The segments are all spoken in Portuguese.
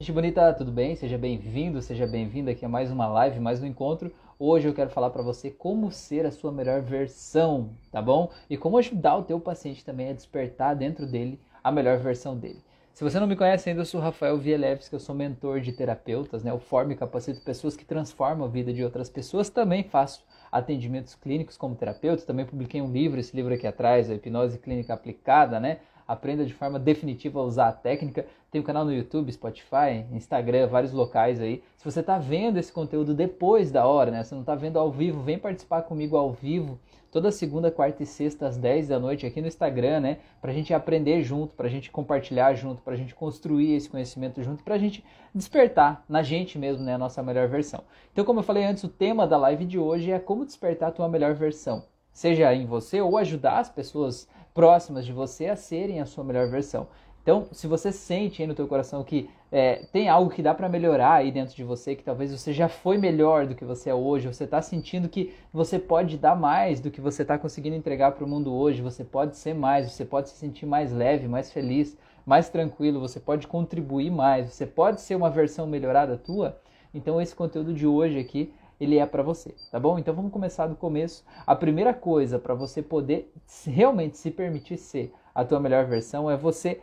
Gente bonita, tudo bem? Seja bem-vindo, seja bem-vinda aqui a mais uma live, mais um encontro. Hoje eu quero falar para você como ser a sua melhor versão, tá bom? E como ajudar o teu paciente também a despertar dentro dele a melhor versão dele. Se você não me conhece ainda, eu sou Rafael Vielevski, eu sou mentor de terapeutas, né? Eu formo e capacito pessoas que transformam a vida de outras pessoas. Também faço atendimentos clínicos como terapeuta, também publiquei um livro, esse livro aqui atrás, a Hipnose Clínica Aplicada, né? Aprenda de forma definitiva a usar a técnica. Tem um canal no YouTube, Spotify, Instagram, vários locais aí. Se você está vendo esse conteúdo depois da hora, né? Você não está vendo ao vivo, vem participar comigo ao vivo toda segunda, quarta e sexta às 10 da noite aqui no Instagram, né? Pra gente aprender junto, pra gente compartilhar junto, pra gente construir esse conhecimento junto, pra gente despertar na gente mesmo, né, a nossa melhor versão. Então, como eu falei antes, o tema da live de hoje é como despertar a tua melhor versão. Seja em você ou ajudar as pessoas próximas de você a serem a sua melhor versão. Então, se você sente aí no teu coração que é, tem algo que dá para melhorar aí dentro de você, que talvez você já foi melhor do que você é hoje, você está sentindo que você pode dar mais do que você está conseguindo entregar para o mundo hoje, você pode ser mais, você pode se sentir mais leve, mais feliz, mais tranquilo, você pode contribuir mais, você pode ser uma versão melhorada tua. Então, esse conteúdo de hoje aqui ele é para você, tá bom? Então vamos começar do começo. A primeira coisa para você poder realmente se permitir ser a tua melhor versão é você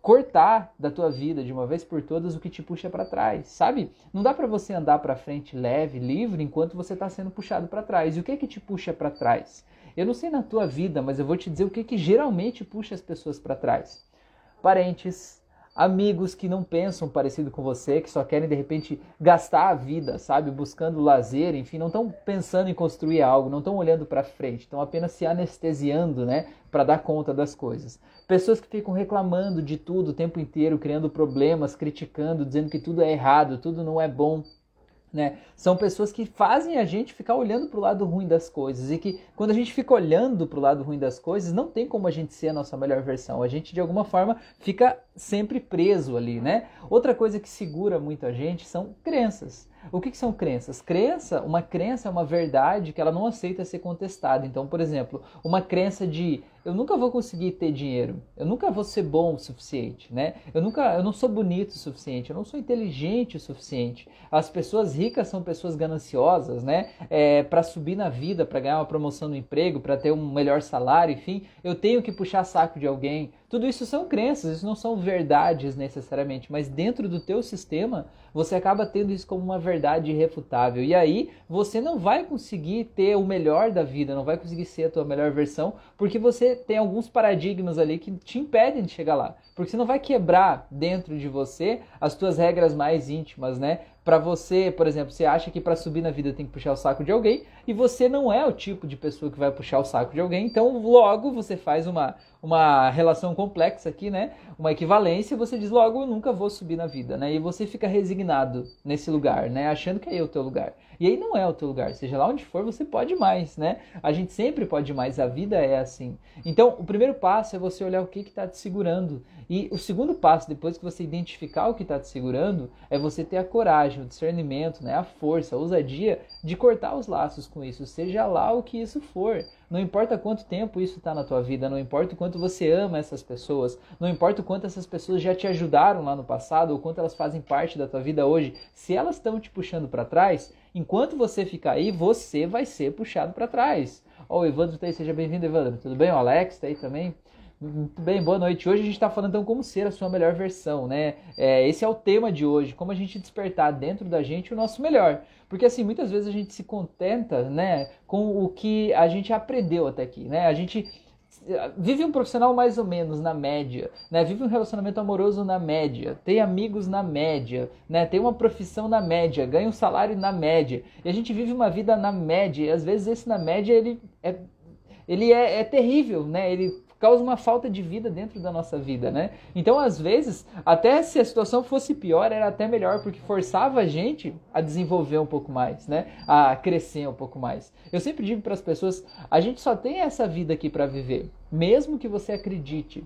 cortar da tua vida de uma vez por todas o que te puxa para trás, sabe? Não dá para você andar para frente leve, livre enquanto você está sendo puxado para trás. E o que é que te puxa para trás? Eu não sei na tua vida, mas eu vou te dizer o que é que geralmente puxa as pessoas para trás. Parentes, amigos que não pensam parecido com você, que só querem de repente gastar a vida, sabe, buscando lazer, enfim, não estão pensando em construir algo, não estão olhando para frente, estão apenas se anestesiando, né, para dar conta das coisas. Pessoas que ficam reclamando de tudo o tempo inteiro, criando problemas, criticando, dizendo que tudo é errado, tudo não é bom. Né? São pessoas que fazem a gente ficar olhando para o lado ruim das coisas e que quando a gente fica olhando para o lado ruim das coisas, não tem como a gente ser a nossa melhor versão. A gente de alguma forma fica sempre preso ali, né? Outra coisa que segura muito a gente são crenças. O que, que, são crenças? Crença, uma crença é uma verdade que ela não aceita ser contestada. Então, por exemplo, uma crença de eu nunca vou conseguir ter dinheiro, eu nunca vou ser bom o suficiente, né? Eu nunca, eu não sou bonito o suficiente, eu não sou inteligente o suficiente. As pessoas ricas são pessoas gananciosas, né? É, para subir na vida, para ganhar uma promoção no emprego, para ter um melhor salário, enfim, eu tenho que puxar saco de alguém. Tudo isso são crenças, isso não são verdades necessariamente, mas dentro do teu sistema você acaba tendo isso como uma verdade irrefutável. E aí você não vai conseguir ter o melhor da vida, não vai conseguir ser a tua melhor versão, porque você tem alguns paradigmas ali que te impedem de chegar lá. Porque você não vai quebrar dentro de você as tuas regras mais íntimas, né? Para você, por exemplo, você acha que para subir na vida tem que puxar o saco de alguém e você não é o tipo de pessoa que vai puxar o saco de alguém, então logo você faz uma uma relação complexa aqui, né? Uma equivalência, você diz logo eu nunca vou subir na vida, né? E você fica resignado nesse lugar, né? Achando que é o teu lugar. E aí não é o teu lugar. Seja lá onde for, você pode mais, né? A gente sempre pode mais, a vida é assim. Então, o primeiro passo é você olhar o que está te segurando. E o segundo passo, depois que você identificar o que está te segurando, é você ter a coragem, o discernimento, né? a força, a ousadia de cortar os laços com isso, seja lá o que isso for. Não importa quanto tempo isso está na tua vida, não importa o quanto você ama essas pessoas, não importa o quanto essas pessoas já te ajudaram lá no passado ou quanto elas fazem parte da tua vida hoje, se elas estão te puxando para trás, enquanto você ficar aí, você vai ser puxado para trás. Ó, oh, o Evandro tá aí, seja bem-vindo, Evandro. Tudo bem? O Alex tá aí também. Muito bem, boa noite. Hoje a gente está falando então como ser a sua melhor versão, né? É, esse é o tema de hoje, como a gente despertar dentro da gente o nosso melhor. Porque assim, muitas vezes a gente se contenta, né, com o que a gente aprendeu até aqui, né? A gente eh, vive um profissional mais ou menos na média, né? Vive um relacionamento amoroso na média, tem amigos na média, né? Tem uma profissão na média, ganha um salário na média. E a gente vive uma vida na média, e às vezes esse na média ele é ele é, é terrível, né? Ele causa uma falta de vida dentro da nossa vida, né? Então, às vezes, até se a situação fosse pior, era até melhor, porque forçava a gente a desenvolver um pouco mais, né? A crescer um pouco mais. Eu sempre digo para as pessoas: a gente só tem essa vida aqui para viver, mesmo que você acredite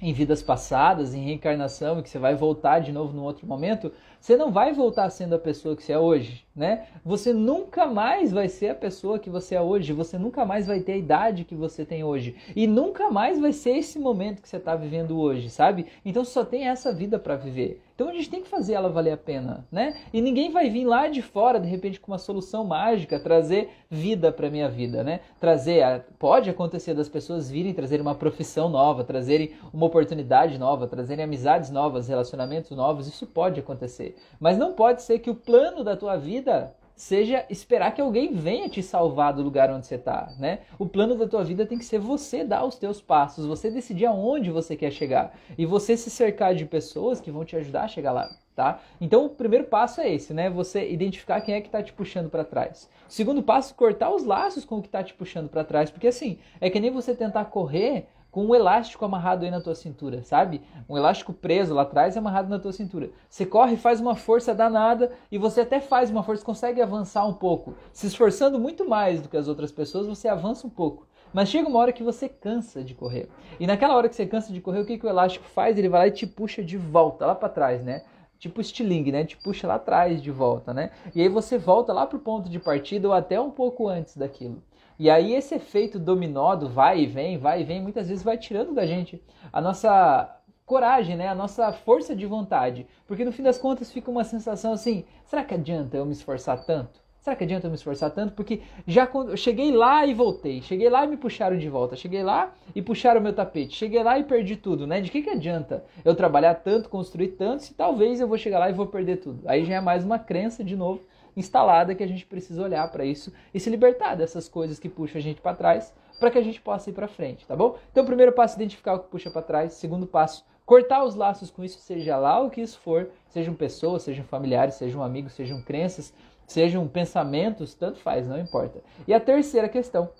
em vidas passadas, em reencarnação e que você vai voltar de novo num outro momento, você não vai voltar sendo a pessoa que você é hoje, né? Você nunca mais vai ser a pessoa que você é hoje, você nunca mais vai ter a idade que você tem hoje e nunca mais vai ser esse momento que você está vivendo hoje, sabe? Então só tem essa vida para viver. Então a gente tem que fazer ela valer a pena, né? E ninguém vai vir lá de fora de repente com uma solução mágica trazer vida para minha vida, né? Trazer a... pode acontecer das pessoas virem trazer uma profissão nova, trazerem uma oportunidade nova, trazerem amizades novas, relacionamentos novos, isso pode acontecer. Mas não pode ser que o plano da tua vida seja esperar que alguém venha te salvar do lugar onde você está, né? O plano da tua vida tem que ser você dar os teus passos, você decidir aonde você quer chegar e você se cercar de pessoas que vão te ajudar a chegar lá, tá? Então o primeiro passo é esse, né? Você identificar quem é que está te puxando para trás. O segundo passo, cortar os laços com o que está te puxando para trás, porque assim é que nem você tentar correr com um elástico amarrado aí na tua cintura, sabe? Um elástico preso lá atrás e amarrado na tua cintura. Você corre, faz uma força danada e você até faz uma força, consegue avançar um pouco. Se esforçando muito mais do que as outras pessoas, você avança um pouco. Mas chega uma hora que você cansa de correr. E naquela hora que você cansa de correr, o que, que o elástico faz? Ele vai lá e te puxa de volta, lá para trás, né? Tipo estilingue, né? Te puxa lá atrás de volta, né? E aí você volta lá pro ponto de partida ou até um pouco antes daquilo. E aí esse efeito dominó do vai e vem, vai e vem, muitas vezes vai tirando da gente a nossa coragem, né? A nossa força de vontade. Porque no fim das contas fica uma sensação assim, será que adianta eu me esforçar tanto? Será que adianta eu me esforçar tanto? Porque já quando cheguei lá e voltei, cheguei lá e me puxaram de volta, cheguei lá e puxaram o meu tapete, cheguei lá e perdi tudo, né? De que, que adianta eu trabalhar tanto, construir tanto, se talvez eu vou chegar lá e vou perder tudo? Aí já é mais uma crença de novo instalada que a gente precisa olhar para isso e se libertar dessas coisas que puxam a gente para trás para que a gente possa ir para frente, tá bom? Então, primeiro passo, identificar o que puxa para trás. Segundo passo, cortar os laços com isso, seja lá o que isso for, sejam pessoas, sejam familiares, sejam amigos, sejam crenças, sejam pensamentos, tanto faz, não importa. E a terceira questão,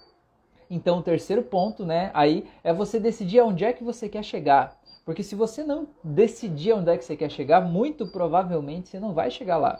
então o terceiro ponto, né, aí é você decidir aonde é que você quer chegar. Porque se você não decidir onde é que você quer chegar, muito provavelmente você não vai chegar lá.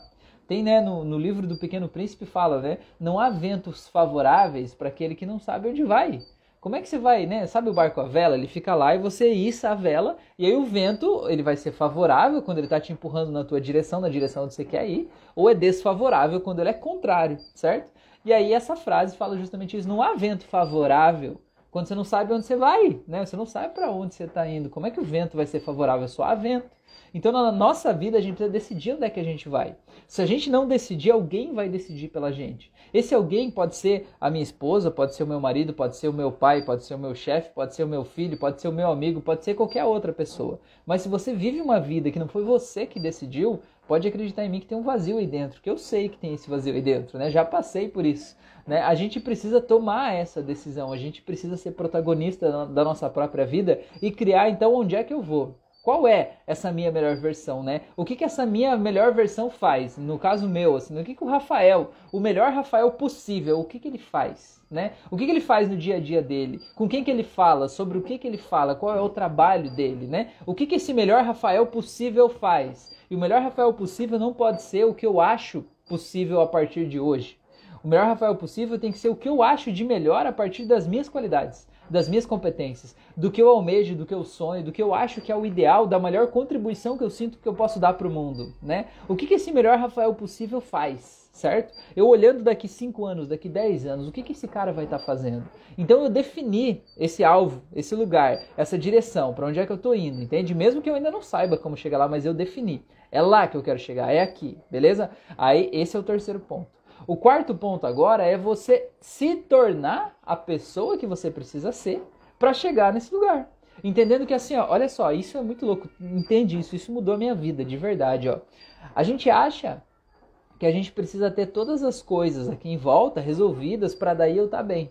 Tem, né, no, no livro do Pequeno Príncipe fala, né, não há ventos favoráveis para aquele que não sabe onde vai. Como é que você vai, né? Sabe o barco a vela? Ele fica lá e você issa a vela e aí o vento ele vai ser favorável quando ele está te empurrando na tua direção, na direção onde você quer ir, ou é desfavorável quando ele é contrário, certo? E aí essa frase fala justamente isso: não há vento favorável quando você não sabe onde você vai, né? Você não sabe para onde você está indo. Como é que o vento vai ser favorável? Só há vento. Então, na nossa vida, a gente precisa decidir onde é que a gente vai. Se a gente não decidir, alguém vai decidir pela gente. Esse alguém pode ser a minha esposa, pode ser o meu marido, pode ser o meu pai, pode ser o meu chefe, pode ser o meu filho, pode ser o meu amigo, pode ser qualquer outra pessoa. Mas se você vive uma vida que não foi você que decidiu, pode acreditar em mim que tem um vazio aí dentro, que eu sei que tem esse vazio aí dentro, né? Já passei por isso. Né? A gente precisa tomar essa decisão, a gente precisa ser protagonista da nossa própria vida e criar então onde é que eu vou. Qual é essa minha melhor versão, né? O que, que essa minha melhor versão faz? No caso meu, assim, o que, que o Rafael, o melhor Rafael possível, o que, que ele faz, né? O que, que ele faz no dia a dia dele? Com quem que ele fala? Sobre o que, que ele fala? Qual é o trabalho dele, né? O que, que esse melhor Rafael possível faz? E o melhor Rafael possível não pode ser o que eu acho possível a partir de hoje. O melhor Rafael possível tem que ser o que eu acho de melhor a partir das minhas qualidades das minhas competências, do que eu almejo, do que eu sonho, do que eu acho que é o ideal, da melhor contribuição que eu sinto que eu posso dar para o mundo, né? O que, que esse melhor Rafael possível faz, certo? Eu olhando daqui 5 anos, daqui 10 anos, o que, que esse cara vai estar tá fazendo? Então eu defini esse alvo, esse lugar, essa direção, para onde é que eu estou indo, entende? Mesmo que eu ainda não saiba como chegar lá, mas eu defini. É lá que eu quero chegar, é aqui, beleza? Aí esse é o terceiro ponto. O quarto ponto agora é você se tornar a pessoa que você precisa ser para chegar nesse lugar. Entendendo que assim, ó, olha só, isso é muito louco. Entende isso? Isso mudou a minha vida, de verdade, ó. A gente acha que a gente precisa ter todas as coisas aqui em volta resolvidas para daí eu estar tá bem.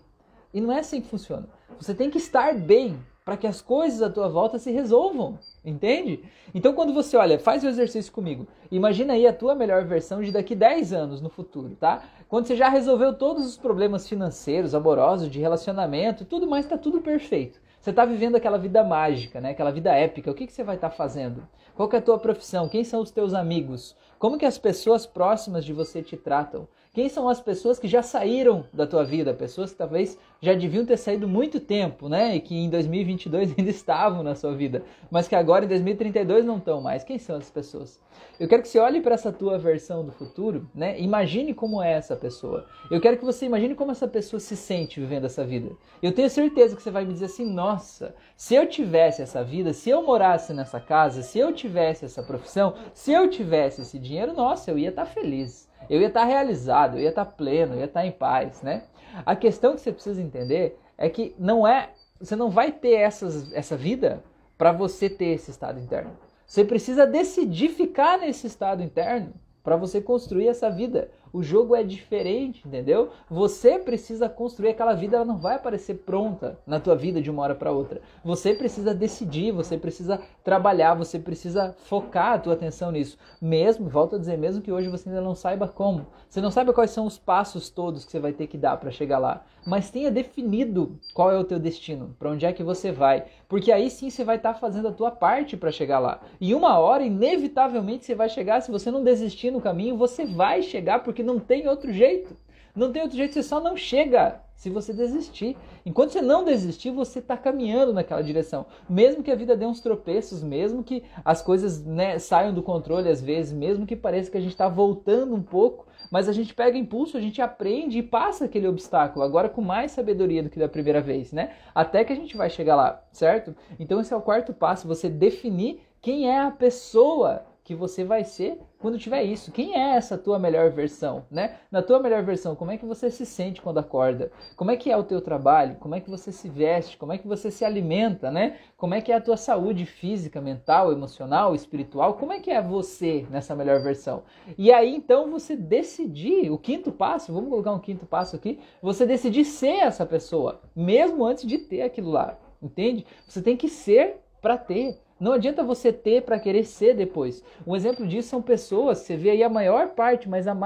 E não é assim que funciona. Você tem que estar bem para que as coisas à tua volta se resolvam. Entende? Então, quando você olha, faz o exercício comigo. Imagina aí a tua melhor versão de daqui 10 anos no futuro, tá? Quando você já resolveu todos os problemas financeiros, amorosos, de relacionamento, tudo mais está tudo perfeito. Você está vivendo aquela vida mágica, né? Aquela vida épica. O que, que você vai estar tá fazendo? Qual é a tua profissão? Quem são os teus amigos? Como que as pessoas próximas de você te tratam? Quem são as pessoas que já saíram da tua vida? Pessoas que talvez já deviam ter saído muito tempo, né? E que em 2022 ainda estavam na sua vida, mas que agora em 2032 não estão mais. Quem são essas pessoas? Eu quero que você olhe para essa tua versão do futuro, né? Imagine como é essa pessoa. Eu quero que você imagine como essa pessoa se sente vivendo essa vida. Eu tenho certeza que você vai me dizer assim: "Nossa, se eu tivesse essa vida, se eu morasse nessa casa, se eu tivesse essa profissão, se eu tivesse esse dinheiro, nossa, eu ia estar tá feliz. Eu ia estar tá realizado, eu ia estar tá pleno, eu ia estar em paz, né? A questão que você precisa entender é que não é, você não vai ter essas, essa vida para você ter esse estado interno. Você precisa decidir ficar nesse estado interno para você construir essa vida. O jogo é diferente, entendeu? Você precisa construir aquela vida, ela não vai aparecer pronta na tua vida de uma hora para outra. Você precisa decidir, você precisa trabalhar, você precisa focar a tua atenção nisso. Mesmo, volto a dizer, mesmo que hoje você ainda não saiba como, você não saiba quais são os passos todos que você vai ter que dar para chegar lá, mas tenha definido qual é o teu destino, para onde é que você vai, porque aí sim você vai estar tá fazendo a tua parte para chegar lá. E uma hora, inevitavelmente, você vai chegar, se você não desistir no caminho, você vai chegar porque não tem outro jeito. Não tem outro jeito, você só não chega se você desistir. Enquanto você não desistir, você está caminhando naquela direção. Mesmo que a vida dê uns tropeços, mesmo que as coisas né, saiam do controle às vezes, mesmo que pareça que a gente está voltando um pouco, mas a gente pega impulso, a gente aprende e passa aquele obstáculo, agora com mais sabedoria do que da primeira vez, né? Até que a gente vai chegar lá, certo? Então esse é o quarto passo, você definir quem é a pessoa que você vai ser quando tiver isso. Quem é essa tua melhor versão, né? Na tua melhor versão, como é que você se sente quando acorda? Como é que é o teu trabalho? Como é que você se veste? Como é que você se alimenta, né? Como é que é a tua saúde física, mental, emocional, espiritual? Como é que é você nessa melhor versão? E aí então você decidir, o quinto passo, vamos colocar um quinto passo aqui, você decidir ser essa pessoa, mesmo antes de ter aquilo lá. Entende? Você tem que ser para ter. Não adianta você ter para querer ser depois. Um exemplo disso são pessoas, você vê aí a maior parte, mas a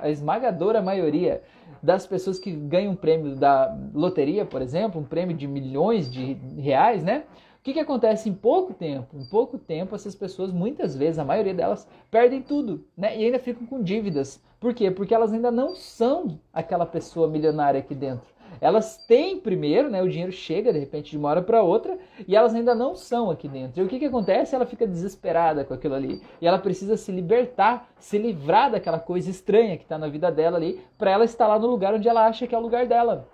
a esmagadora maioria das pessoas que ganham um prêmio da loteria, por exemplo, um prêmio de milhões de reais, né? O que, que acontece em pouco tempo? Em pouco tempo, essas pessoas, muitas vezes, a maioria delas, perdem tudo, né? E ainda ficam com dívidas. Por quê? Porque elas ainda não são aquela pessoa milionária aqui dentro. Elas têm primeiro, né, o dinheiro chega de repente de uma hora para outra e elas ainda não são aqui dentro. E o que, que acontece? Ela fica desesperada com aquilo ali e ela precisa se libertar, se livrar daquela coisa estranha que está na vida dela ali, para ela estar lá no lugar onde ela acha que é o lugar dela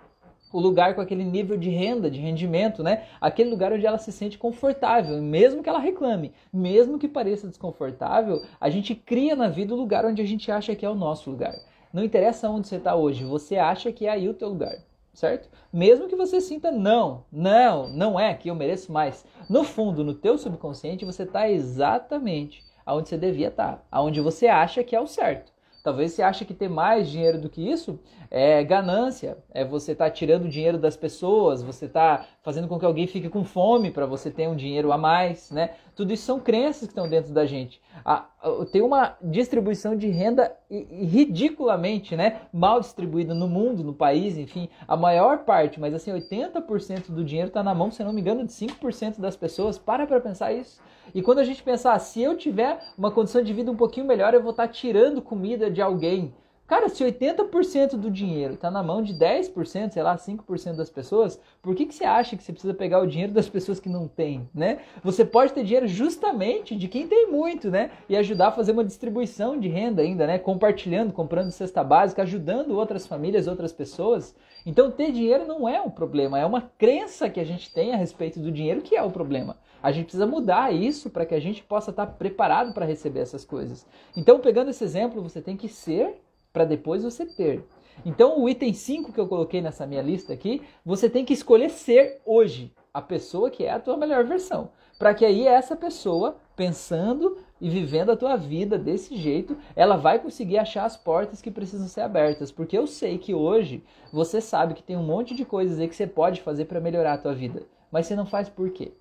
o lugar com aquele nível de renda, de rendimento, né? Aquele lugar onde ela se sente confortável, mesmo que ela reclame, mesmo que pareça desconfortável, a gente cria na vida o lugar onde a gente acha que é o nosso lugar. Não interessa onde você está hoje, você acha que é aí o teu lugar certo? Mesmo que você sinta não, não, não é que eu mereço mais. No fundo, no teu subconsciente, você está exatamente aonde você devia estar, tá, aonde você acha que é o certo. Talvez você ache que ter mais dinheiro do que isso é ganância, é você estar tá tirando dinheiro das pessoas, você está fazendo com que alguém fique com fome para você ter um dinheiro a mais, né? Tudo isso são crenças que estão dentro da gente. Tem uma distribuição de renda ridiculamente, né, mal distribuída no mundo, no país, enfim, a maior parte, mas assim, 80% do dinheiro está na mão, se não me engano, de 5% das pessoas. Para para pensar isso. E quando a gente pensar, se eu tiver uma condição de vida um pouquinho melhor, eu vou estar tirando comida de alguém. Cara, se 80% do dinheiro está na mão de 10%, sei lá, 5% das pessoas, por que, que você acha que você precisa pegar o dinheiro das pessoas que não têm, né? Você pode ter dinheiro justamente de quem tem muito, né? E ajudar a fazer uma distribuição de renda ainda, né? Compartilhando, comprando cesta básica, ajudando outras famílias, outras pessoas. Então, ter dinheiro não é um problema, é uma crença que a gente tem a respeito do dinheiro que é o problema. A gente precisa mudar isso para que a gente possa estar preparado para receber essas coisas. Então, pegando esse exemplo, você tem que ser para depois você ter. Então, o item 5 que eu coloquei nessa minha lista aqui, você tem que escolher ser hoje a pessoa que é a tua melhor versão. Para que aí essa pessoa, pensando e vivendo a tua vida desse jeito, ela vai conseguir achar as portas que precisam ser abertas. Porque eu sei que hoje você sabe que tem um monte de coisas aí que você pode fazer para melhorar a tua vida. Mas você não faz por quê?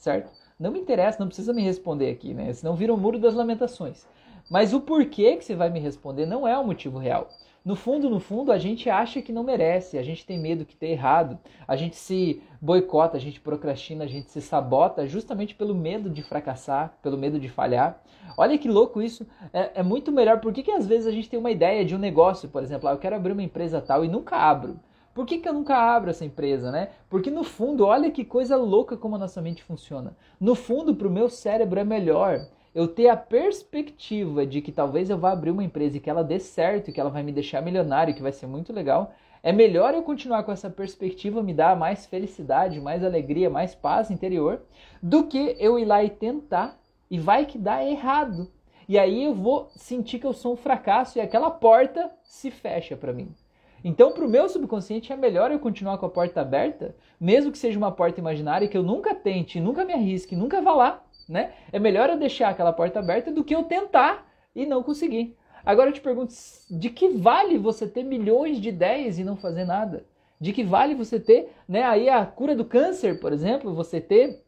certo? Não me interessa, não precisa me responder aqui, né? Senão vira o muro das lamentações. Mas o porquê que você vai me responder não é o motivo real. No fundo, no fundo, a gente acha que não merece, a gente tem medo que ter errado, a gente se boicota, a gente procrastina, a gente se sabota justamente pelo medo de fracassar, pelo medo de falhar. Olha que louco isso, é, é muito melhor. Por que, que às vezes a gente tem uma ideia de um negócio, por exemplo, ah, eu quero abrir uma empresa tal e nunca abro? Por que, que eu nunca abro essa empresa, né? Porque no fundo, olha que coisa louca como a nossa mente funciona. No fundo, para o meu cérebro é melhor eu ter a perspectiva de que talvez eu vá abrir uma empresa e que ela dê certo, que ela vai me deixar milionário, que vai ser muito legal, é melhor eu continuar com essa perspectiva, me dar mais felicidade, mais alegria, mais paz interior, do que eu ir lá e tentar e vai que dá errado. E aí eu vou sentir que eu sou um fracasso e aquela porta se fecha para mim. Então, para o meu subconsciente, é melhor eu continuar com a porta aberta, mesmo que seja uma porta imaginária, que eu nunca tente, nunca me arrisque, nunca vá lá, né? É melhor eu deixar aquela porta aberta do que eu tentar e não conseguir. Agora eu te pergunto, de que vale você ter milhões de ideias e não fazer nada? De que vale você ter, né, aí a cura do câncer, por exemplo, você ter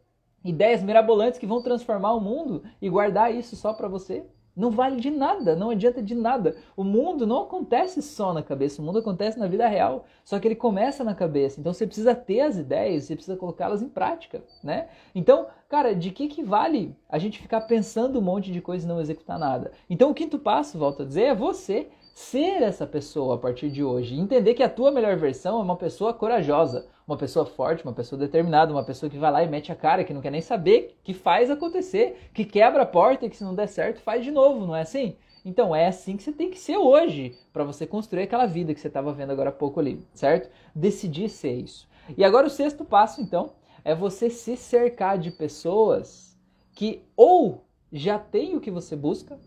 ideias mirabolantes que vão transformar o mundo e guardar isso só para você? Não vale de nada, não adianta de nada. O mundo não acontece só na cabeça, o mundo acontece na vida real. Só que ele começa na cabeça. Então você precisa ter as ideias, você precisa colocá-las em prática, né? Então, cara, de que que vale a gente ficar pensando um monte de coisa e não executar nada? Então o quinto passo, volto a dizer, é você ser essa pessoa a partir de hoje. Entender que a tua melhor versão é uma pessoa corajosa, uma pessoa forte, uma pessoa determinada, uma pessoa que vai lá e mete a cara, que não quer nem saber, que faz acontecer, que quebra a porta e que se não der certo faz de novo, não é assim? Então é assim que você tem que ser hoje para você construir aquela vida que você estava vendo agora há pouco ali, certo? Decidir ser isso. E agora o sexto passo, então, é você se cercar de pessoas que ou já têm o que você busca,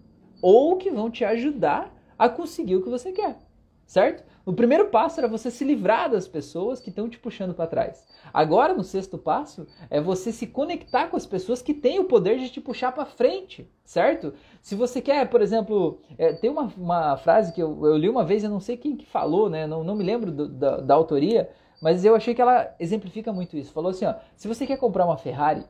ou que vão te ajudar a conseguir o que você quer, certo? O primeiro passo era você se livrar das pessoas que estão te puxando para trás. Agora, no sexto passo, é você se conectar com as pessoas que têm o poder de te puxar para frente, certo? Se você quer, por exemplo, é, tem uma, uma frase que eu, eu, li uma vez, eu não sei quem que falou, né? Não, não me lembro do, da, da autoria, mas eu achei que ela exemplifica muito isso. Falou assim, ó, se você quer comprar uma Ferrari,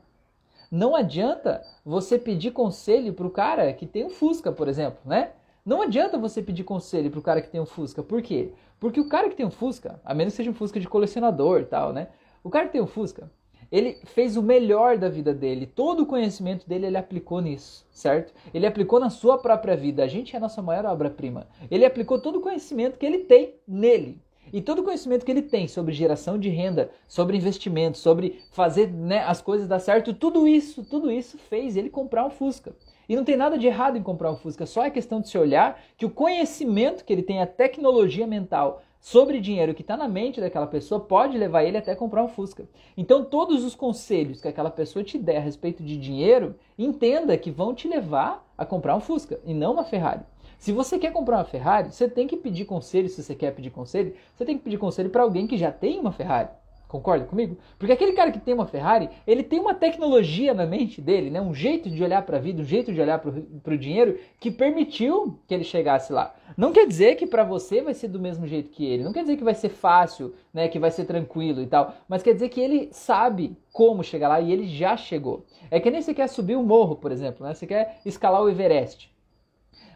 não adianta você pedir conselho para o cara que tem um Fusca, por exemplo, né? Não adianta você pedir conselho pro cara que tem um Fusca. Por quê? Porque o cara que tem um Fusca, a menos que seja um Fusca de colecionador e tal, né? O cara que tem um Fusca, ele fez o melhor da vida dele. Todo o conhecimento dele ele aplicou nisso, certo? Ele aplicou na sua própria vida. A gente é a nossa maior obra-prima. Ele aplicou todo o conhecimento que ele tem nele. E todo o conhecimento que ele tem sobre geração de renda, sobre investimento, sobre fazer né, as coisas dar certo, tudo isso, tudo isso fez ele comprar um Fusca. E não tem nada de errado em comprar um Fusca, só é questão de se olhar que o conhecimento que ele tem, a tecnologia mental sobre dinheiro que está na mente daquela pessoa pode levar ele até comprar um Fusca. Então, todos os conselhos que aquela pessoa te der a respeito de dinheiro, entenda que vão te levar a comprar um Fusca e não uma Ferrari. Se você quer comprar uma Ferrari, você tem que pedir conselho, se você quer pedir conselho, você tem que pedir conselho para alguém que já tem uma Ferrari. Concorda comigo? Porque aquele cara que tem uma Ferrari, ele tem uma tecnologia na mente dele, né? um jeito de olhar para a vida, um jeito de olhar para o dinheiro que permitiu que ele chegasse lá. Não quer dizer que para você vai ser do mesmo jeito que ele, não quer dizer que vai ser fácil, né? que vai ser tranquilo e tal, mas quer dizer que ele sabe como chegar lá e ele já chegou. É que nem você quer subir um morro, por exemplo, né? você quer escalar o Everest.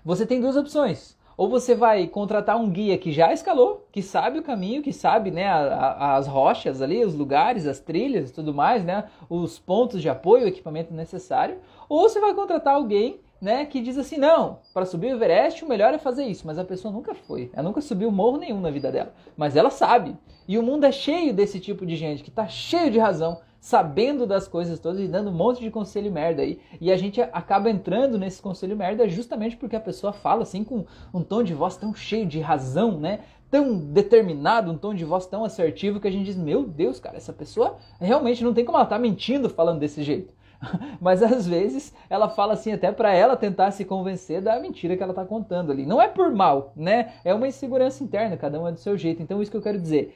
Você tem duas opções ou você vai contratar um guia que já escalou, que sabe o caminho, que sabe né, a, a, as rochas ali, os lugares, as trilhas e tudo mais, né, os pontos de apoio, o equipamento necessário, ou você vai contratar alguém né, que diz assim, não, para subir o Everest o melhor é fazer isso, mas a pessoa nunca foi, ela nunca subiu morro nenhum na vida dela, mas ela sabe. E o mundo é cheio desse tipo de gente que está cheio de razão, sabendo das coisas todas e dando um monte de conselho merda aí. E a gente acaba entrando nesse conselho merda justamente porque a pessoa fala assim com um tom de voz tão cheio de razão, né? Tão determinado, um tom de voz tão assertivo que a gente diz: Meu Deus, cara, essa pessoa realmente não tem como ela estar tá mentindo falando desse jeito. Mas às vezes ela fala assim até para ela tentar se convencer da mentira que ela está contando ali. Não é por mal, né? É uma insegurança interna, cada um é do seu jeito. Então isso que eu quero dizer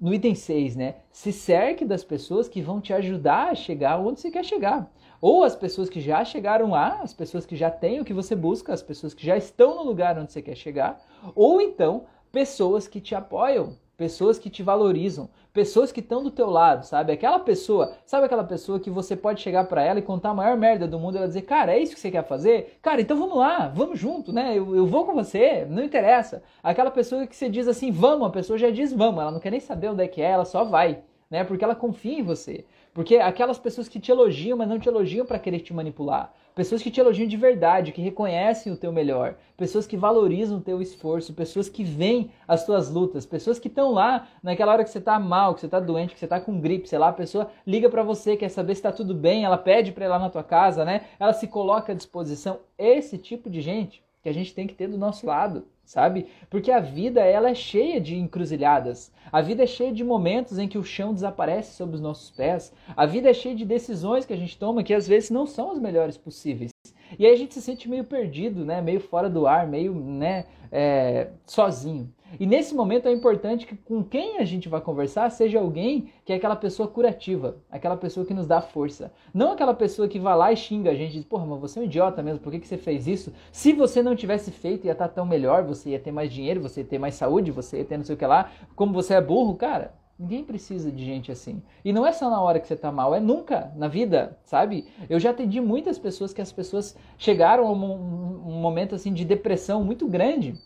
no item 6, né? Se cerque das pessoas que vão te ajudar a chegar onde você quer chegar. Ou as pessoas que já chegaram lá, as pessoas que já têm o que você busca, as pessoas que já estão no lugar onde você quer chegar, ou então pessoas que te apoiam, pessoas que te valorizam, pessoas que estão do teu lado, sabe? Aquela pessoa, sabe aquela pessoa que você pode chegar para ela e contar a maior merda do mundo e ela dizer, cara, é isso que você quer fazer? Cara, então vamos lá, vamos junto, né? Eu, eu vou com você, não interessa. Aquela pessoa que você diz assim, vamos, a pessoa já diz vamos, ela não quer nem saber onde é que é, ela só vai, né? Porque ela confia em você. Porque aquelas pessoas que te elogiam, mas não te elogiam para querer te manipular pessoas que te elogiam de verdade, que reconhecem o teu melhor, pessoas que valorizam o teu esforço, pessoas que veem as tuas lutas, pessoas que estão lá naquela hora que você tá mal, que você tá doente, que você tá com gripe, sei lá, a pessoa liga para você, quer saber se tá tudo bem, ela pede para ir lá na tua casa, né? Ela se coloca à disposição. Esse tipo de gente que a gente tem que ter do nosso lado, sabe? Porque a vida ela é cheia de encruzilhadas. A vida é cheia de momentos em que o chão desaparece sob os nossos pés. A vida é cheia de decisões que a gente toma que às vezes não são as melhores possíveis. E aí a gente se sente meio perdido, né? Meio fora do ar, meio, né? É, sozinho. E nesse momento é importante que com quem a gente vai conversar seja alguém que é aquela pessoa curativa, aquela pessoa que nos dá força. Não aquela pessoa que vai lá e xinga a gente e diz, porra, mas você é um idiota mesmo, por que, que você fez isso? Se você não tivesse feito, ia estar tão melhor, você ia ter mais dinheiro, você ia ter mais saúde, você ia ter não sei o que lá. Como você é burro, cara, Ninguém precisa de gente assim. E não é só na hora que você tá mal, é nunca na vida, sabe? Eu já atendi muitas pessoas que as pessoas chegaram a um, um momento assim de depressão muito grande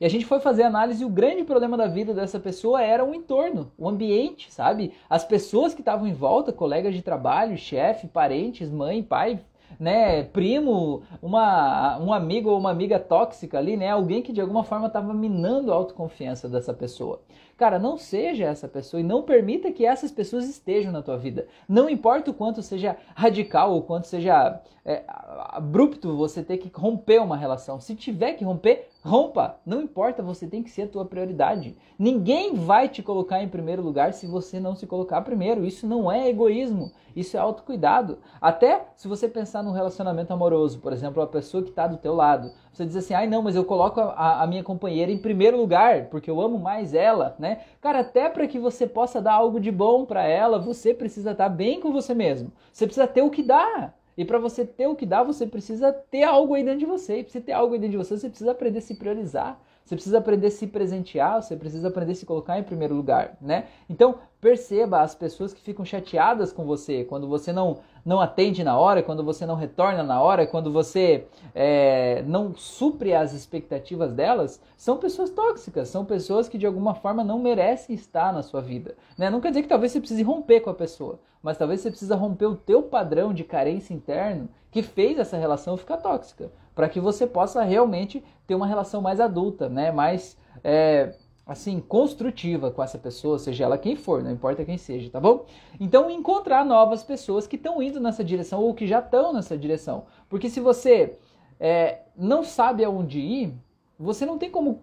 e a gente foi fazer análise e o grande problema da vida dessa pessoa era o entorno, o ambiente, sabe? As pessoas que estavam em volta, colegas de trabalho, chefe, parentes, mãe, pai, né, primo, uma, um amigo ou uma amiga tóxica ali, né, alguém que de alguma forma estava minando a autoconfiança dessa pessoa. Cara, não seja essa pessoa e não permita que essas pessoas estejam na tua vida. Não importa o quanto seja radical ou quanto seja é, abrupto você ter que romper uma relação. Se tiver que romper, rompa. Não importa, você tem que ser a tua prioridade. Ninguém vai te colocar em primeiro lugar se você não se colocar primeiro. Isso não é egoísmo, isso é autocuidado. Até se você pensar num relacionamento amoroso, por exemplo, a pessoa que está do teu lado. Você diz assim, ai não, mas eu coloco a, a minha companheira em primeiro lugar, porque eu amo mais ela, né? Cara, até para que você possa dar algo de bom para ela, você precisa estar tá bem com você mesmo. Você precisa ter o que dar. E para você ter o que dar, você precisa ter algo aí dentro de você. E pra você ter algo aí dentro de você, você precisa aprender a se priorizar. Você precisa aprender a se presentear, você precisa aprender a se colocar em primeiro lugar, né? Então, perceba as pessoas que ficam chateadas com você quando você não, não atende na hora, quando você não retorna na hora, quando você é, não supre as expectativas delas, são pessoas tóxicas, são pessoas que de alguma forma não merecem estar na sua vida. Né? Não quer dizer que talvez você precise romper com a pessoa, mas talvez você precisa romper o teu padrão de carência interno que fez essa relação ficar tóxica para que você possa realmente ter uma relação mais adulta, né? Mais é, assim construtiva com essa pessoa, seja ela quem for, não importa quem seja, tá bom? Então encontrar novas pessoas que estão indo nessa direção ou que já estão nessa direção, porque se você é, não sabe aonde ir, você não tem como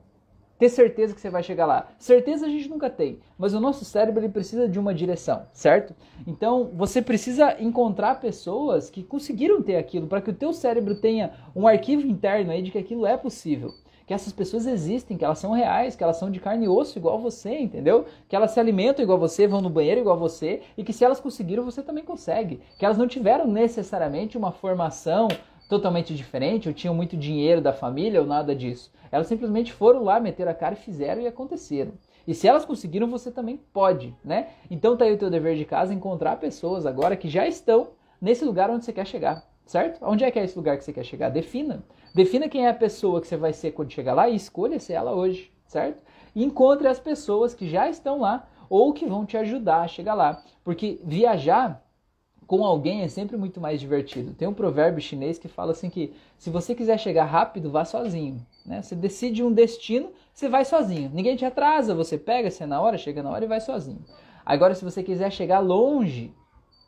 ter certeza que você vai chegar lá. Certeza a gente nunca tem, mas o nosso cérebro ele precisa de uma direção, certo? Então você precisa encontrar pessoas que conseguiram ter aquilo para que o teu cérebro tenha um arquivo interno aí de que aquilo é possível. Que essas pessoas existem, que elas são reais, que elas são de carne e osso igual você, entendeu? Que elas se alimentam igual você, vão no banheiro igual você, e que se elas conseguiram, você também consegue. Que elas não tiveram necessariamente uma formação totalmente diferente, ou tinham muito dinheiro da família, ou nada disso. Elas simplesmente foram lá, meteram a cara e fizeram e aconteceram. E se elas conseguiram, você também pode, né? Então tá aí o teu dever de casa, encontrar pessoas agora que já estão nesse lugar onde você quer chegar, certo? Onde é que é esse lugar que você quer chegar? Defina. Defina quem é a pessoa que você vai ser quando chegar lá e escolha ser ela hoje, certo? E encontre as pessoas que já estão lá ou que vão te ajudar a chegar lá. Porque viajar com alguém é sempre muito mais divertido. Tem um provérbio chinês que fala assim que se você quiser chegar rápido, vá sozinho. Né? Você decide um destino, você vai sozinho. Ninguém te atrasa, você pega, você é na hora, chega na hora e vai sozinho. Agora, se você quiser chegar longe,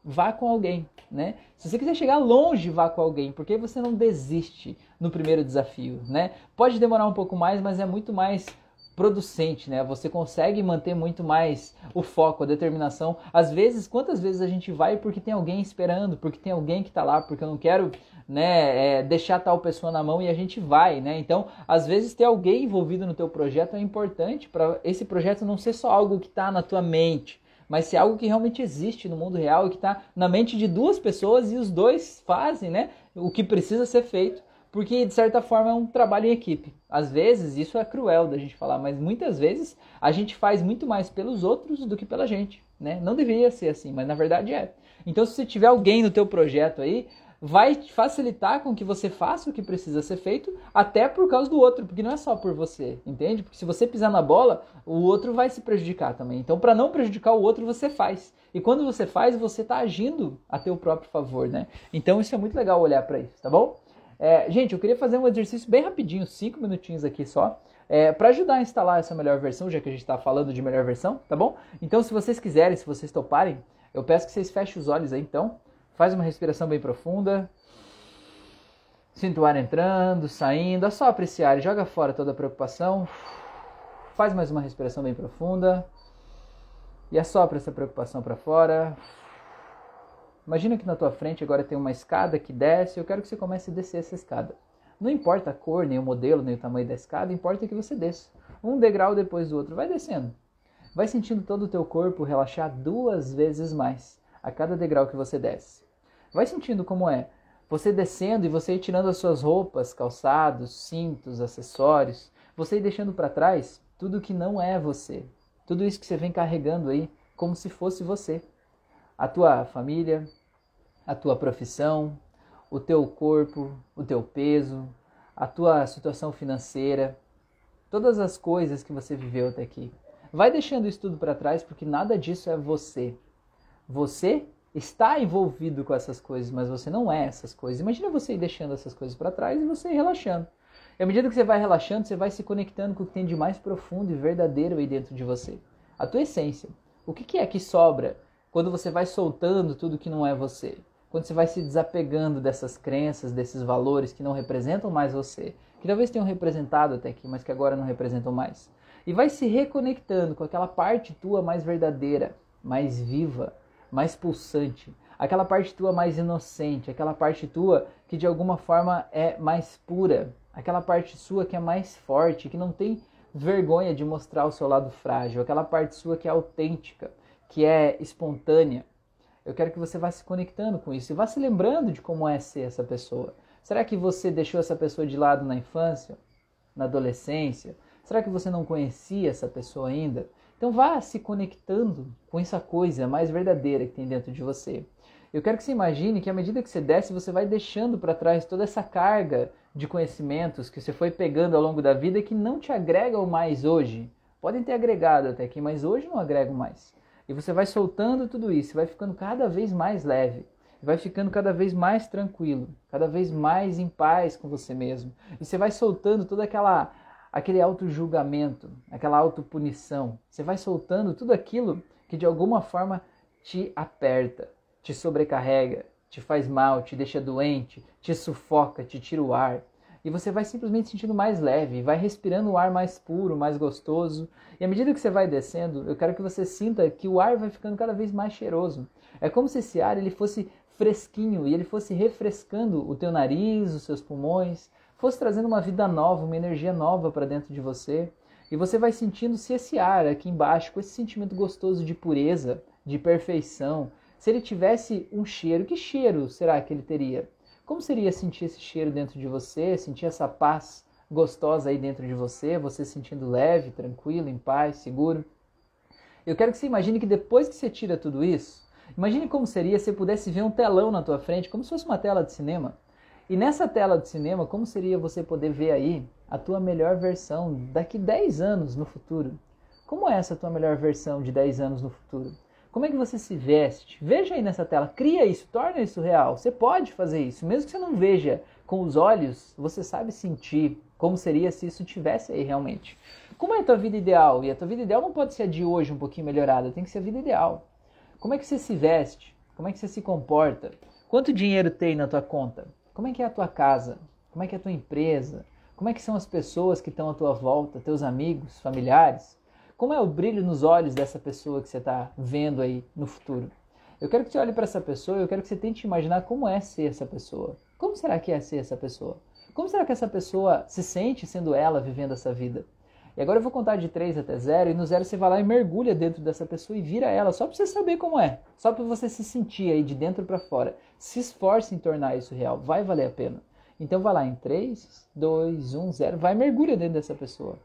vá com alguém, né? Se você quiser chegar longe, vá com alguém, porque você não desiste no primeiro desafio, né? Pode demorar um pouco mais, mas é muito mais producente, né? Você consegue manter muito mais o foco, a determinação. Às vezes, quantas vezes a gente vai porque tem alguém esperando, porque tem alguém que está lá, porque eu não quero, né, é, deixar tal pessoa na mão e a gente vai, né? Então, às vezes ter alguém envolvido no teu projeto é importante para esse projeto não ser só algo que está na tua mente, mas ser algo que realmente existe no mundo real e que está na mente de duas pessoas e os dois fazem, né, o que precisa ser feito porque de certa forma é um trabalho em equipe. Às vezes isso é cruel da gente falar, mas muitas vezes a gente faz muito mais pelos outros do que pela gente, né? Não deveria ser assim, mas na verdade é. Então se você tiver alguém no teu projeto aí, vai facilitar com que você faça o que precisa ser feito, até por causa do outro, porque não é só por você, entende? Porque se você pisar na bola, o outro vai se prejudicar também. Então, para não prejudicar o outro, você faz. E quando você faz, você está agindo a teu próprio favor, né? Então, isso é muito legal olhar para isso, tá bom? É, gente, eu queria fazer um exercício bem rapidinho, cinco minutinhos aqui só, é, para ajudar a instalar essa melhor versão, já que a gente está falando de melhor versão, tá bom? Então, se vocês quiserem, se vocês toparem, eu peço que vocês fechem os olhos aí, então. Faz uma respiração bem profunda. Sinta o ar entrando, saindo. É só apreciar joga fora toda a preocupação. Faz mais uma respiração bem profunda. E assopra essa preocupação para fora. Imagina que na tua frente agora tem uma escada que desce. Eu quero que você comece a descer essa escada. Não importa a cor, nem o modelo, nem o tamanho da escada, importa que você desça. Um degrau depois do outro. Vai descendo. Vai sentindo todo o teu corpo relaxar duas vezes mais a cada degrau que você desce. Vai sentindo como é. Você descendo e você ir tirando as suas roupas, calçados, cintos, acessórios, você deixando para trás tudo que não é você. Tudo isso que você vem carregando aí como se fosse você. A tua família, a tua profissão, o teu corpo, o teu peso, a tua situação financeira, todas as coisas que você viveu até aqui. Vai deixando isso tudo para trás porque nada disso é você. Você está envolvido com essas coisas, mas você não é essas coisas. Imagina você ir deixando essas coisas para trás e você relaxando. E à medida que você vai relaxando, você vai se conectando com o que tem de mais profundo e verdadeiro aí dentro de você. A tua essência. O que, que é que sobra quando você vai soltando tudo que não é você? Quando você vai se desapegando dessas crenças, desses valores que não representam mais você, que talvez tenham representado até aqui, mas que agora não representam mais. E vai se reconectando com aquela parte tua mais verdadeira, mais viva, mais pulsante, aquela parte tua mais inocente, aquela parte tua que de alguma forma é mais pura, aquela parte sua que é mais forte, que não tem vergonha de mostrar o seu lado frágil, aquela parte sua que é autêntica, que é espontânea. Eu quero que você vá se conectando com isso e vá se lembrando de como é ser essa pessoa. Será que você deixou essa pessoa de lado na infância, na adolescência? Será que você não conhecia essa pessoa ainda? Então vá se conectando com essa coisa mais verdadeira que tem dentro de você. Eu quero que você imagine que à medida que você desce, você vai deixando para trás toda essa carga de conhecimentos que você foi pegando ao longo da vida que não te agregam mais hoje. Podem ter agregado até aqui, mas hoje não agregam mais. E você vai soltando tudo isso, vai ficando cada vez mais leve, vai ficando cada vez mais tranquilo, cada vez mais em paz com você mesmo. E você vai soltando toda aquela aquele auto-julgamento, aquela auto-punição. Você vai soltando tudo aquilo que de alguma forma te aperta, te sobrecarrega, te faz mal, te deixa doente, te sufoca, te tira o ar. E você vai simplesmente sentindo mais leve, vai respirando o ar mais puro, mais gostoso. E à medida que você vai descendo, eu quero que você sinta que o ar vai ficando cada vez mais cheiroso. É como se esse ar ele fosse fresquinho e ele fosse refrescando o teu nariz, os seus pulmões, fosse trazendo uma vida nova, uma energia nova para dentro de você. E você vai sentindo se esse ar aqui embaixo, com esse sentimento gostoso de pureza, de perfeição, se ele tivesse um cheiro, que cheiro será que ele teria? Como seria sentir esse cheiro dentro de você, sentir essa paz gostosa aí dentro de você, você se sentindo leve, tranquilo, em paz, seguro? Eu quero que você imagine que depois que você tira tudo isso, imagine como seria se você pudesse ver um telão na tua frente, como se fosse uma tela de cinema. E nessa tela de cinema, como seria você poder ver aí a tua melhor versão daqui 10 anos no futuro? Como é essa tua melhor versão de 10 anos no futuro? Como é que você se veste? Veja aí nessa tela, cria isso, torna isso real. Você pode fazer isso, mesmo que você não veja com os olhos, você sabe sentir como seria se isso tivesse aí realmente. Como é a tua vida ideal? E a tua vida ideal não pode ser a de hoje um pouquinho melhorada, tem que ser a vida ideal. Como é que você se veste? Como é que você se comporta? Quanto dinheiro tem na tua conta? Como é que é a tua casa? Como é que é a tua empresa? Como é que são as pessoas que estão à tua volta, teus amigos, familiares? Como é o brilho nos olhos dessa pessoa que você está vendo aí no futuro? Eu quero que você olhe para essa pessoa, eu quero que você tente imaginar como é ser essa pessoa. Como será que é ser essa pessoa? Como será que essa pessoa se sente sendo ela vivendo essa vida? E agora eu vou contar de 3 até 0, e no 0 você vai lá e mergulha dentro dessa pessoa e vira ela, só para você saber como é. Só para você se sentir aí de dentro para fora. Se esforce em tornar isso real, vai valer a pena. Então vai lá em 3, 2, 1, 0, vai mergulha dentro dessa pessoa.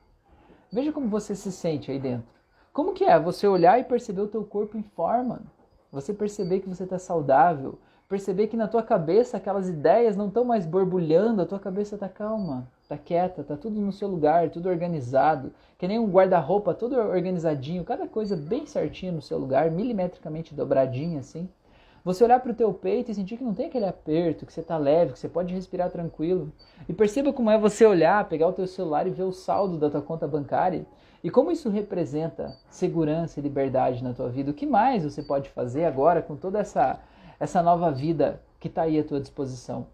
Veja como você se sente aí dentro. Como que é você olhar e perceber o teu corpo em forma? Você perceber que você está saudável, Perceber que na tua cabeça aquelas ideias não estão mais borbulhando, a tua cabeça está calma, está quieta, está tudo no seu lugar, tudo organizado, que nem um guarda-roupa todo organizadinho, cada coisa bem certinha no seu lugar, milimetricamente dobradinha assim. Você olhar para o teu peito e sentir que não tem aquele aperto, que você está leve, que você pode respirar tranquilo. E perceba como é você olhar, pegar o teu celular e ver o saldo da tua conta bancária e como isso representa segurança e liberdade na tua vida. O que mais você pode fazer agora com toda essa, essa nova vida que está aí à tua disposição?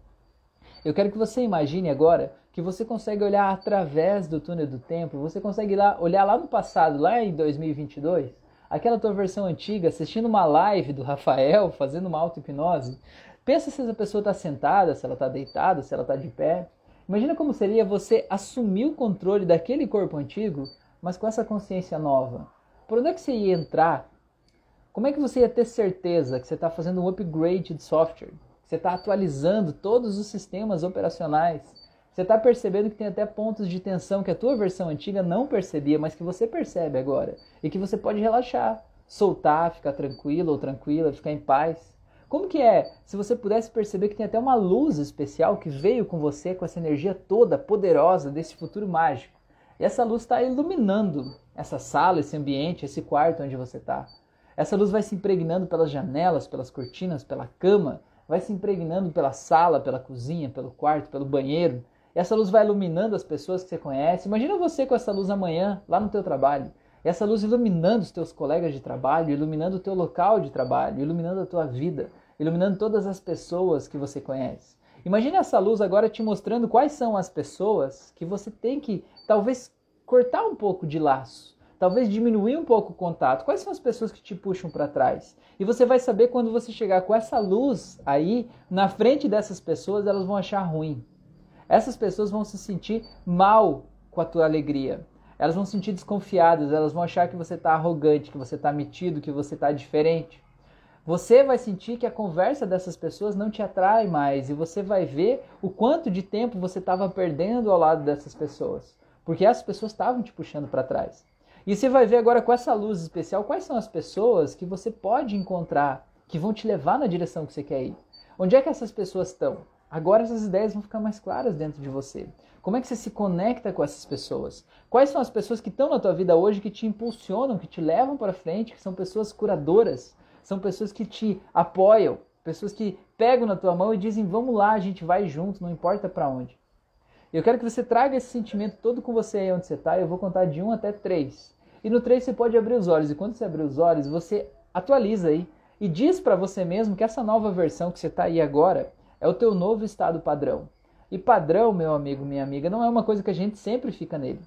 Eu quero que você imagine agora que você consegue olhar através do túnel do tempo, você consegue lá, olhar lá no passado, lá em 2022, aquela tua versão antiga, assistindo uma live do Rafael, fazendo uma auto-hipnose, pensa se essa pessoa está sentada, se ela está deitada, se ela está de pé. Imagina como seria você assumir o controle daquele corpo antigo, mas com essa consciência nova. Por onde é que você ia entrar? Como é que você ia ter certeza que você está fazendo um upgrade de software? Que você está atualizando todos os sistemas operacionais? Você está percebendo que tem até pontos de tensão que a tua versão antiga não percebia, mas que você percebe agora. E que você pode relaxar, soltar, ficar tranquilo ou tranquila, ficar em paz. Como que é se você pudesse perceber que tem até uma luz especial que veio com você, com essa energia toda poderosa desse futuro mágico? E essa luz está iluminando essa sala, esse ambiente, esse quarto onde você está. Essa luz vai se impregnando pelas janelas, pelas cortinas, pela cama, vai se impregnando pela sala, pela cozinha, pelo quarto, pelo banheiro, essa luz vai iluminando as pessoas que você conhece. Imagina você com essa luz amanhã, lá no teu trabalho. Essa luz iluminando os teus colegas de trabalho, iluminando o teu local de trabalho, iluminando a tua vida, iluminando todas as pessoas que você conhece. Imagine essa luz agora te mostrando quais são as pessoas que você tem que talvez cortar um pouco de laço, talvez diminuir um pouco o contato. Quais são as pessoas que te puxam para trás? E você vai saber quando você chegar com essa luz aí na frente dessas pessoas, elas vão achar ruim essas pessoas vão se sentir mal com a tua alegria. Elas vão se sentir desconfiadas, elas vão achar que você está arrogante, que você está metido, que você está diferente. Você vai sentir que a conversa dessas pessoas não te atrai mais e você vai ver o quanto de tempo você estava perdendo ao lado dessas pessoas, porque essas pessoas estavam te puxando para trás. E você vai ver agora com essa luz especial quais são as pessoas que você pode encontrar que vão te levar na direção que você quer ir. Onde é que essas pessoas estão? Agora essas ideias vão ficar mais claras dentro de você. Como é que você se conecta com essas pessoas? Quais são as pessoas que estão na tua vida hoje que te impulsionam, que te levam para frente, que são pessoas curadoras, são pessoas que te apoiam, pessoas que pegam na tua mão e dizem: "Vamos lá, a gente vai junto, não importa para onde". Eu quero que você traga esse sentimento todo com você aí onde você está. Eu vou contar de 1 até 3. E no 3 você pode abrir os olhos. E quando você abrir os olhos, você atualiza aí e diz para você mesmo que essa nova versão que você está aí agora é o teu novo estado padrão. E padrão, meu amigo, minha amiga, não é uma coisa que a gente sempre fica nele.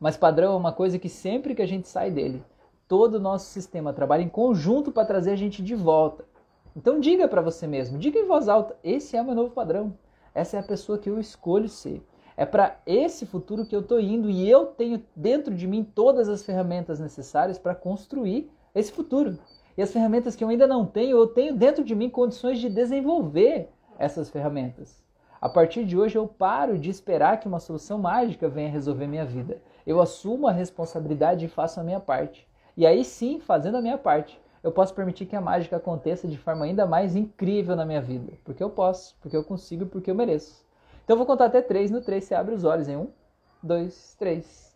Mas padrão é uma coisa que sempre que a gente sai dele, todo o nosso sistema trabalha em conjunto para trazer a gente de volta. Então diga para você mesmo, diga em voz alta, esse é o meu novo padrão. Essa é a pessoa que eu escolho ser. É para esse futuro que eu estou indo e eu tenho dentro de mim todas as ferramentas necessárias para construir esse futuro. E as ferramentas que eu ainda não tenho, eu tenho dentro de mim condições de desenvolver essas ferramentas. A partir de hoje eu paro de esperar que uma solução mágica venha resolver minha vida. Eu assumo a responsabilidade e faço a minha parte. E aí sim, fazendo a minha parte, eu posso permitir que a mágica aconteça de forma ainda mais incrível na minha vida. Porque eu posso, porque eu consigo, porque eu mereço. Então eu vou contar até três. No três você abre os olhos em um, dois, três.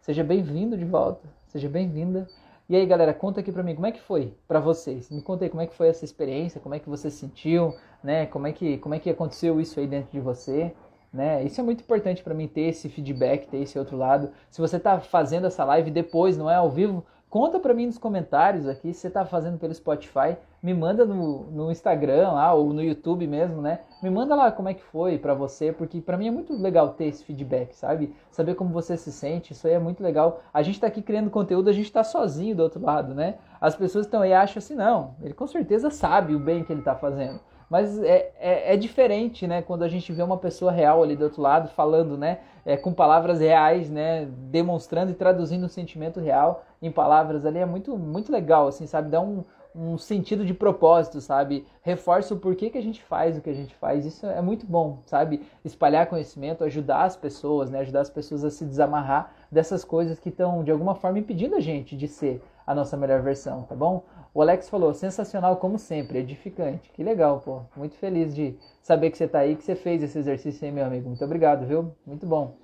Seja bem-vindo de volta. Seja bem-vinda. E aí, galera, conta aqui pra mim como é que foi para vocês. Me conta aí como é que foi essa experiência, como é que você se sentiu, né? Como é que como é que aconteceu isso aí dentro de você, né? Isso é muito importante para mim ter esse feedback, ter esse outro lado. Se você tá fazendo essa live depois, não é ao vivo, Conta para mim nos comentários aqui se você está fazendo pelo Spotify, me manda no, no Instagram lá ou no YouTube mesmo, né? Me manda lá como é que foi para você, porque para mim é muito legal ter esse feedback, sabe? Saber como você se sente, isso aí é muito legal. A gente está aqui criando conteúdo, a gente está sozinho do outro lado, né? As pessoas estão aí acham assim, não, ele com certeza sabe o bem que ele está fazendo. Mas é, é, é, diferente, né? Quando a gente vê uma pessoa real ali do outro lado falando, né? É, com palavras reais, né? Demonstrando e traduzindo um sentimento real em palavras ali é muito, muito legal, assim, sabe? Dá um, um sentido de propósito, sabe? Reforça o porquê que a gente faz o que a gente faz. Isso é muito bom, sabe? Espalhar conhecimento, ajudar as pessoas, né? Ajudar as pessoas a se desamarrar dessas coisas que estão, de alguma forma, impedindo a gente de ser a nossa melhor versão, tá bom? O Alex falou, sensacional como sempre, edificante. Que legal, pô. Muito feliz de saber que você tá aí, que você fez esse exercício aí, meu amigo. Muito obrigado, viu? Muito bom.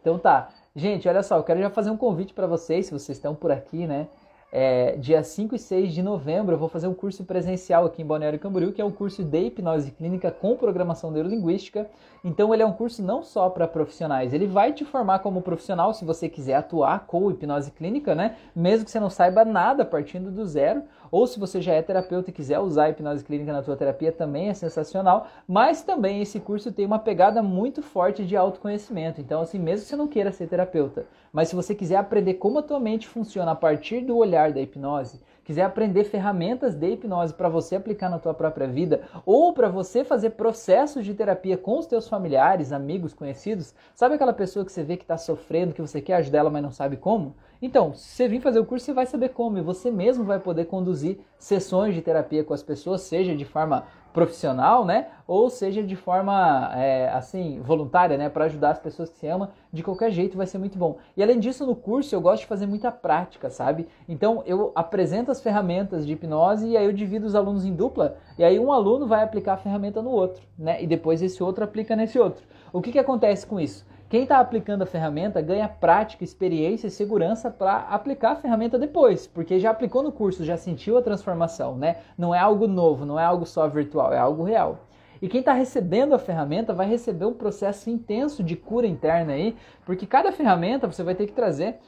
Então tá. Gente, olha só, eu quero já fazer um convite para vocês, se vocês estão por aqui, né? É, dia 5 e 6 de novembro eu vou fazer um curso presencial aqui em Balneário Camboriú, que é um curso de hipnose clínica com programação neurolinguística. Então ele é um curso não só para profissionais, ele vai te formar como profissional se você quiser atuar com hipnose clínica, né? Mesmo que você não saiba nada partindo do zero, ou se você já é terapeuta e quiser usar a hipnose clínica na tua terapia, também é sensacional. Mas também esse curso tem uma pegada muito forte de autoconhecimento. Então assim, mesmo que você não queira ser terapeuta, mas se você quiser aprender como a tua mente funciona a partir do olhar da hipnose, quiser aprender ferramentas de hipnose para você aplicar na tua própria vida ou para você fazer processos de terapia com os teus familiares, amigos, conhecidos, sabe aquela pessoa que você vê que está sofrendo, que você quer ajudar ela, mas não sabe como? Então, se você vir fazer o curso, você vai saber como e você mesmo vai poder conduzir sessões de terapia com as pessoas, seja de forma profissional, né? Ou seja, de forma é, assim voluntária, né? Para ajudar as pessoas que se amam, de qualquer jeito vai ser muito bom. E além disso, no curso eu gosto de fazer muita prática, sabe? Então eu apresento as ferramentas de hipnose e aí eu divido os alunos em dupla e aí um aluno vai aplicar a ferramenta no outro, né? E depois esse outro aplica nesse outro. O que que acontece com isso? Quem está aplicando a ferramenta ganha prática, experiência e segurança para aplicar a ferramenta depois, porque já aplicou no curso, já sentiu a transformação, né? Não é algo novo, não é algo só virtual, é algo real. E quem está recebendo a ferramenta vai receber um processo intenso de cura interna aí, porque cada ferramenta você vai ter que trazer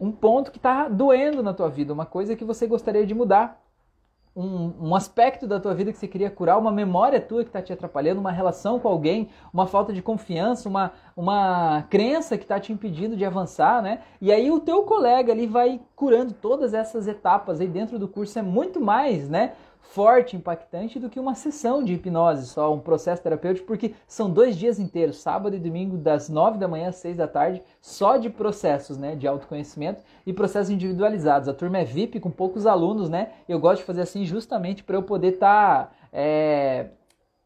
um ponto que está doendo na tua vida, uma coisa que você gostaria de mudar um, um, aspecto da tua vida que você queria curar, uma memória tua que está te atrapalhando, uma relação com alguém, uma falta de confiança, uma, uma crença que está te impedindo de avançar, né? E aí o teu colega ali vai curando todas essas etapas aí dentro do curso, é muito mais, né? Forte, impactante do que uma sessão de hipnose, só um processo terapêutico, porque são dois dias inteiros, sábado e domingo, das nove da manhã às seis da tarde, só de processos, né, de autoconhecimento e processos individualizados. A turma é VIP com poucos alunos, né? Eu gosto de fazer assim justamente para eu poder estar tá, é,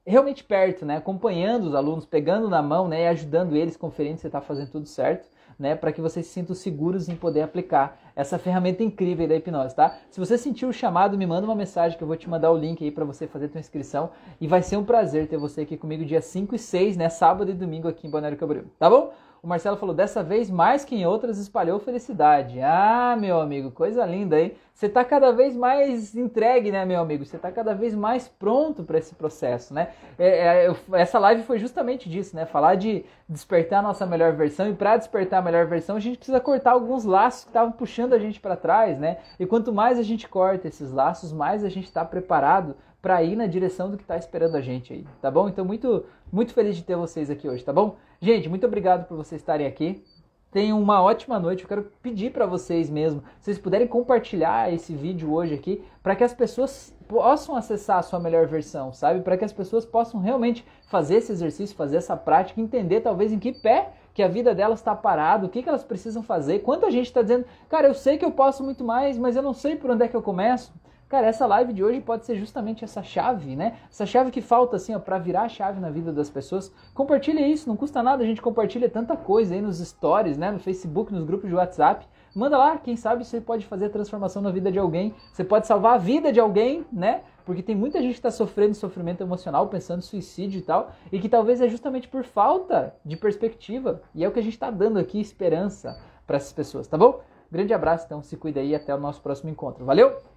realmente perto, né, acompanhando os alunos, pegando na mão, né, e ajudando eles, conferindo se está fazendo tudo certo né, para que vocês se sintam seguros em poder aplicar essa ferramenta incrível da hipnose, tá? Se você sentiu o chamado, me manda uma mensagem que eu vou te mandar o link aí para você fazer a sua inscrição e vai ser um prazer ter você aqui comigo dia 5 e 6, né, sábado e domingo aqui em Balneário Camboriú, tá bom? O Marcelo falou: dessa vez, mais que em outras, espalhou felicidade. Ah, meu amigo, coisa linda, hein? Você está cada vez mais entregue, né, meu amigo? Você está cada vez mais pronto para esse processo, né? É, é, essa live foi justamente disso, né? Falar de despertar a nossa melhor versão. E para despertar a melhor versão, a gente precisa cortar alguns laços que estavam puxando a gente para trás, né? E quanto mais a gente corta esses laços, mais a gente está preparado para ir na direção do que está esperando a gente aí, tá bom? Então, muito, muito feliz de ter vocês aqui hoje, tá bom? Gente, muito obrigado por vocês estarem aqui. Tenham uma ótima noite. Eu quero pedir para vocês mesmo, se vocês puderem compartilhar esse vídeo hoje aqui, para que as pessoas possam acessar a sua melhor versão, sabe? Para que as pessoas possam realmente fazer esse exercício, fazer essa prática, entender talvez em que pé que a vida delas está parada, o que, que elas precisam fazer. Quanta gente está dizendo, cara, eu sei que eu posso muito mais, mas eu não sei por onde é que eu começo. Cara, essa live de hoje pode ser justamente essa chave, né? Essa chave que falta, assim, ó, pra virar a chave na vida das pessoas. Compartilha isso, não custa nada, a gente compartilha tanta coisa aí nos stories, né? No Facebook, nos grupos de WhatsApp. Manda lá, quem sabe você pode fazer transformação na vida de alguém. Você pode salvar a vida de alguém, né? Porque tem muita gente que está sofrendo sofrimento emocional, pensando em suicídio e tal, e que talvez é justamente por falta de perspectiva. E é o que a gente está dando aqui, esperança para essas pessoas, tá bom? Grande abraço, então se cuida aí até o nosso próximo encontro. Valeu!